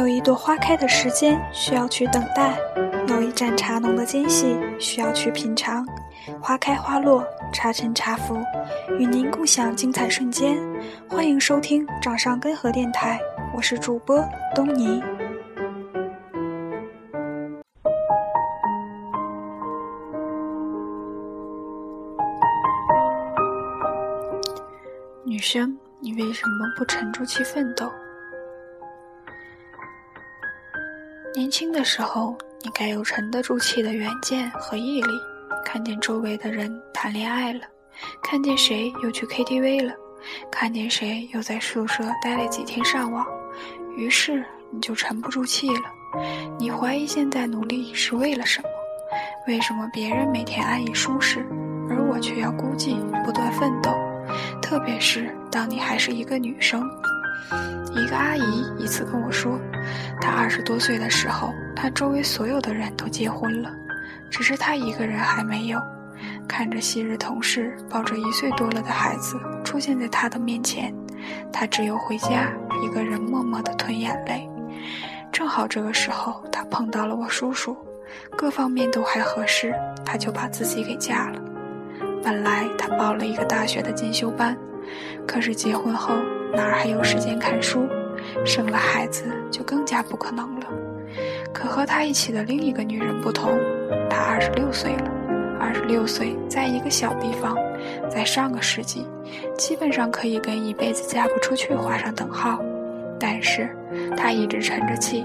有一朵花开的时间需要去等待，有一盏茶浓的间隙需要去品尝。花开花落，茶沉茶浮，与您共享精彩瞬间。欢迎收听掌上根河电台，我是主播东尼。女生，你为什么不沉住气奋斗？年轻的时候，你该有沉得住气的远见和毅力。看见周围的人谈恋爱了，看见谁又去 KTV 了，看见谁又在宿舍待了几天上网，于是你就沉不住气了。你怀疑现在努力是为了什么？为什么别人每天安逸舒适，而我却要孤寂不断奋斗？特别是当你还是一个女生。一个阿姨一次跟我说，她二十多岁的时候，他周围所有的人都结婚了，只是他一个人还没有。看着昔日同事抱着一岁多了的孩子出现在他的面前，他只有回家一个人默默地吞眼泪。正好这个时候，他碰到了我叔叔，各方面都还合适，他就把自己给嫁了。本来他报了一个大学的进修班，可是结婚后。哪儿还有时间看书？生了孩子就更加不可能了。可和他一起的另一个女人不同，她二十六岁了。二十六岁，在一个小地方，在上个世纪，基本上可以跟一辈子嫁不出去画上等号。但是，她一直沉着气，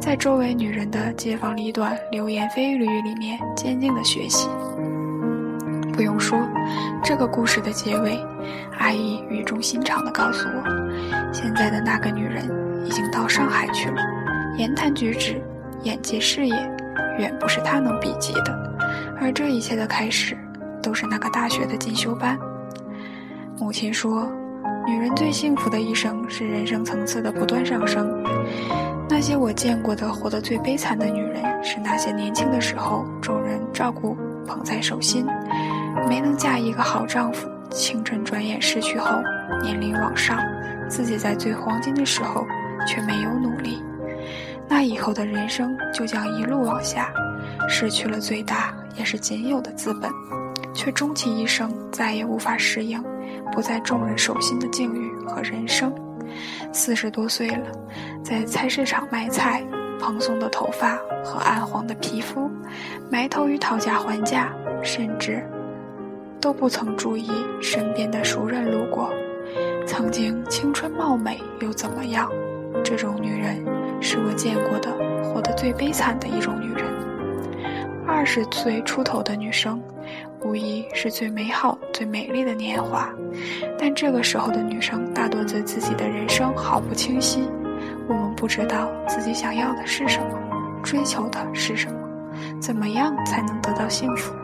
在周围女人的街坊里短、流言蜚语里面坚定的学习。不用说，这个故事的结尾，阿姨语重心长地告诉我，现在的那个女人已经到上海去了，言谈举止、眼界视野，远不是她能比及的。而这一切的开始，都是那个大学的进修班。母亲说，女人最幸福的一生是人生层次的不断上升。那些我见过的活得最悲惨的女人，是那些年轻的时候众人照顾捧在手心。没能嫁一个好丈夫，青春转眼逝去后，年龄往上，自己在最黄金的时候却没有努力，那以后的人生就将一路往下，失去了最大也是仅有的资本，却终其一生再也无法适应不在众人手心的境遇和人生。四十多岁了，在菜市场卖菜，蓬松的头发和暗黄的皮肤，埋头于讨价还价，甚至。都不曾注意身边的熟人路过，曾经青春貌美又怎么样？这种女人是我见过的活得最悲惨的一种女人。二十岁出头的女生，无疑是最美好、最美丽的年华，但这个时候的女生大多对自己的人生毫不清晰。我们不知道自己想要的是什么，追求的是什么，怎么样才能得到幸福？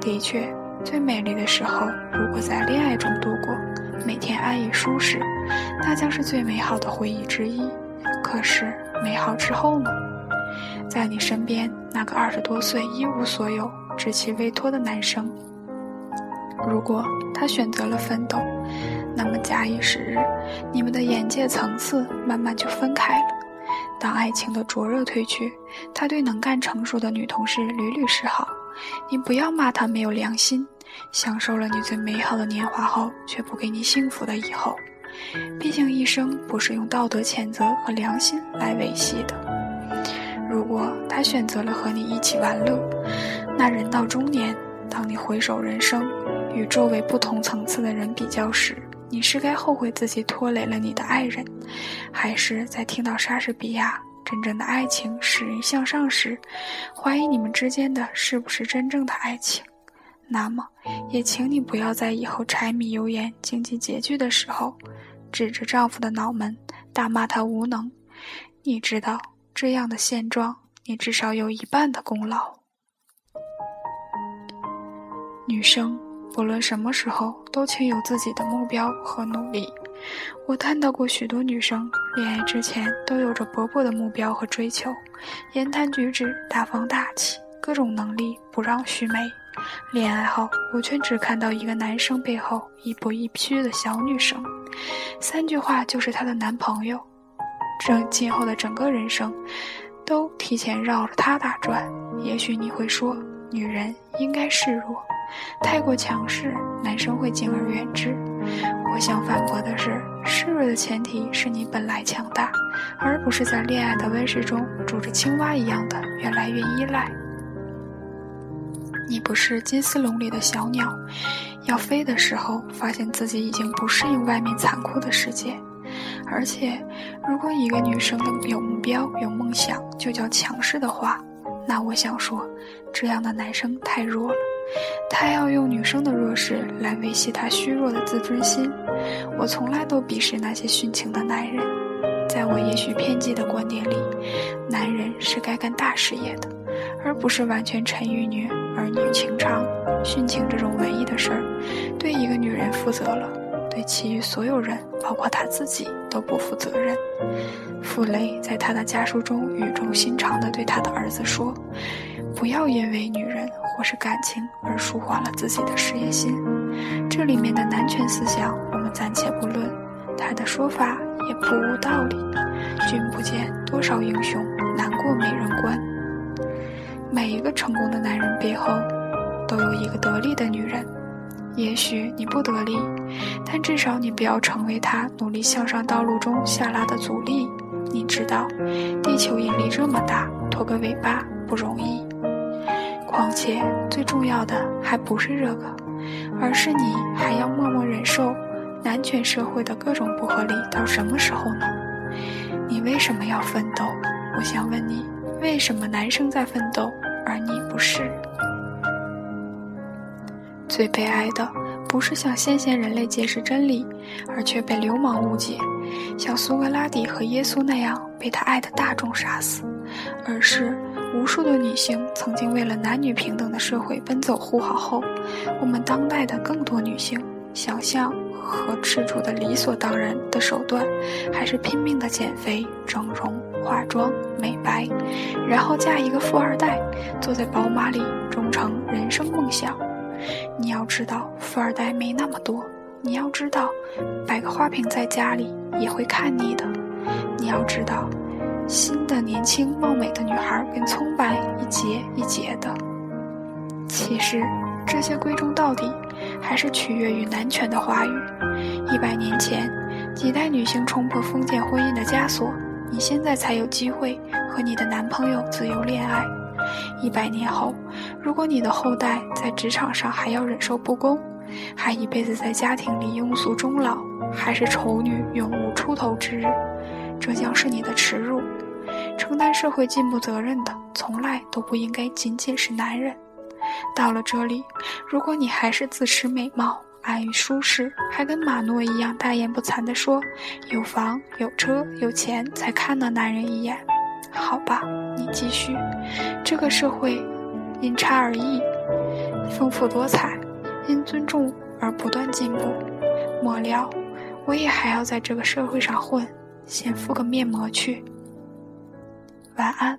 的确。最美丽的时候，如果在恋爱中度过，每天安逸舒适，那将是最美好的回忆之一。可是，美好之后呢？在你身边那个二十多岁一无所有、稚气未脱的男生，如果他选择了奋斗，那么假以时日，你们的眼界层次慢慢就分开了。当爱情的灼热褪去，他对能干成熟的女同事屡屡示好。你不要骂他没有良心，享受了你最美好的年华后，却不给你幸福的以后。毕竟一生不是用道德谴责和良心来维系的。如果他选择了和你一起玩乐，那人到中年，当你回首人生，与周围不同层次的人比较时，你是该后悔自己拖累了你的爱人，还是在听到莎士比亚？真正的爱情使人向上时，怀疑你们之间的是不是真正的爱情？那么，也请你不要在以后柴米油盐、经济拮据的时候，指着丈夫的脑门大骂他无能。你知道，这样的现状，你至少有一半的功劳。女生，不论什么时候，都请有自己的目标和努力。我看到过许多女生，恋爱之前都有着勃勃的目标和追求，言谈举止大方大气，各种能力不让须眉。恋爱后，我却只看到一个男生背后一步一趋的小女生，三句话就是她的男朋友。这今后的整个人生，都提前绕着他打转。也许你会说，女人应该示弱，太过强势，男生会敬而远之。我想反驳的是，示弱的前提是你本来强大，而不是在恋爱的温室中煮着青蛙一样的越来越依赖。你不是金丝笼里的小鸟，要飞的时候，发现自己已经不适应外面残酷的世界。而且，如果一个女生的有目标、有梦想就叫强势的话，那我想说，这样的男生太弱了。他要用女生的弱势来维系他虚弱的自尊心。我从来都鄙视那些殉情的男人。在我也许偏激的观点里，男人是该干大事业的，而不是完全沉于女儿女情长。殉情这种文艺的事儿，对一个女人负责了。对其余所有人，包括她自己，都不负责任。傅雷在他的家书中语重心长地对他的儿子说：“不要因为女人或是感情而舒缓了自己的事业心。”这里面的男权思想，我们暂且不论，他的说法也不无道理。君不见多少英雄难过美人关。每一个成功的男人背后，都有一个得力的女人。也许你不得力，但至少你不要成为他努力向上道路中下拉的阻力。你知道，地球引力这么大，拖个尾巴不容易。况且，最重要的还不是这个，而是你还要默默忍受男权社会的各种不合理到什么时候呢？你为什么要奋斗？我想问你，为什么男生在奋斗，而你不是？最悲哀的，不是向先贤人类揭示真理，而却被流氓误解，像苏格拉底和耶稣那样被他爱的大众杀死，而是无数的女性曾经为了男女平等的社会奔走呼号后，我们当代的更多女性想象和赤足的理所当然的手段，还是拼命的减肥、整容、化妆、美白，然后嫁一个富二代，坐在宝马里终成人生梦想。你要知道，富二代没那么多。你要知道，摆个花瓶在家里也会看腻的。你要知道，新的年轻貌美的女孩跟葱白一节一节的。其实，这些归宗到底，还是取悦于男权的话语。一百年前，几代女性冲破封建婚姻的枷锁，你现在才有机会和你的男朋友自由恋爱。一百年后，如果你的后代在职场上还要忍受不公，还一辈子在家庭里庸俗终老，还是丑女永无出头之日，这将是你的耻辱。承担社会进步责任的，从来都不应该仅仅是男人。到了这里，如果你还是自持美貌、安于舒适，还跟马诺一样大言不惭地说有房有车有钱才看那男人一眼。好吧，你继续。这个社会因差而异，丰富多彩；因尊重而不断进步。末了，我也还要在这个社会上混，先敷个面膜去。晚安。